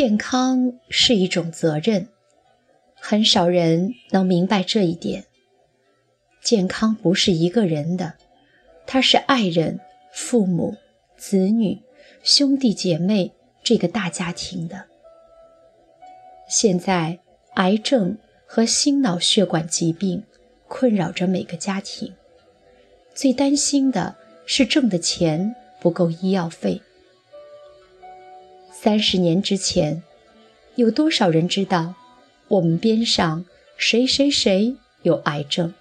健康是一种责任，很少人能明白这一点。健康不是一个人的，它是爱人、父母、子女、兄弟姐妹这个大家庭的。现在，癌症和心脑血管疾病困扰着每个家庭，最担心的是挣的钱不够医药费。三十年之前，有多少人知道我们边上谁谁谁有癌症？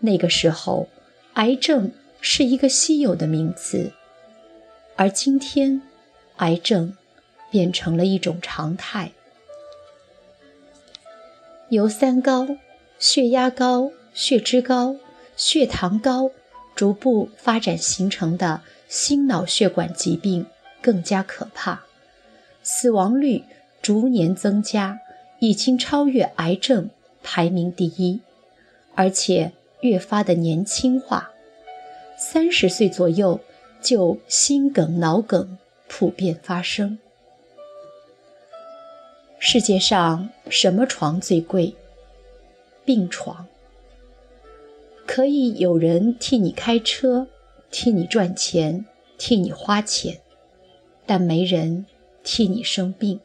那个时候，癌症是一个稀有的名词，而今天，癌症变成了一种常态。由三高、血压高、血脂高、血糖高逐步发展形成的心脑血管疾病。更加可怕，死亡率逐年增加，已经超越癌症排名第一，而且越发的年轻化。三十岁左右就心梗、脑梗普遍发生。世界上什么床最贵？病床。可以有人替你开车，替你赚钱，替你花钱。但没人替你生病。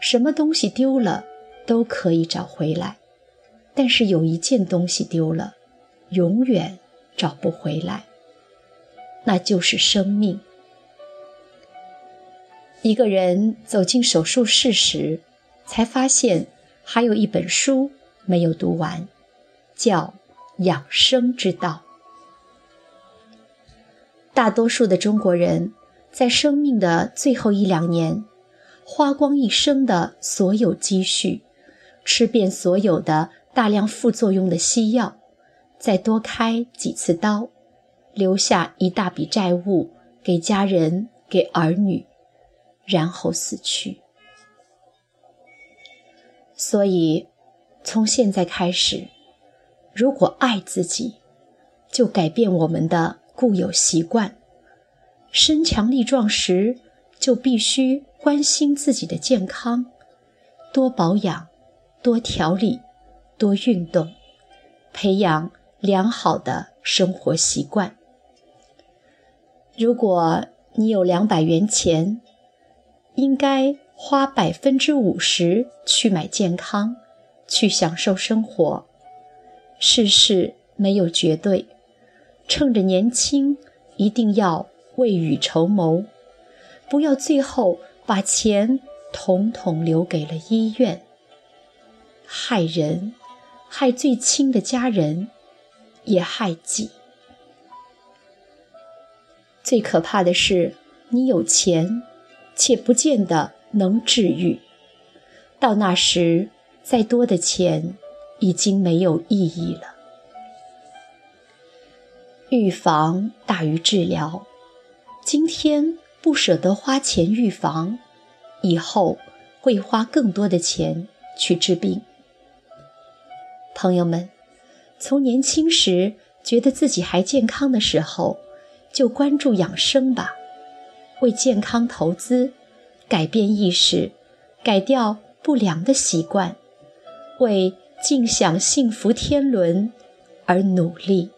什么东西丢了都可以找回来，但是有一件东西丢了，永远找不回来，那就是生命。一个人走进手术室时，才发现还有一本书没有读完，叫《养生之道》。大多数的中国人。在生命的最后一两年，花光一生的所有积蓄，吃遍所有的大量副作用的西药，再多开几次刀，留下一大笔债务给家人、给儿女，然后死去。所以，从现在开始，如果爱自己，就改变我们的固有习惯。身强力壮时，就必须关心自己的健康，多保养，多调理，多运动，培养良好的生活习惯。如果你有两百元钱，应该花百分之五十去买健康，去享受生活。世事没有绝对，趁着年轻，一定要。未雨绸缪，不要最后把钱统统留给了医院，害人，害最亲的家人，也害己。最可怕的是，你有钱，且不见得能治愈。到那时，再多的钱已经没有意义了。预防大于治疗。今天不舍得花钱预防，以后会花更多的钱去治病。朋友们，从年轻时觉得自己还健康的时候，就关注养生吧，为健康投资，改变意识，改掉不良的习惯，为尽享幸福天伦而努力。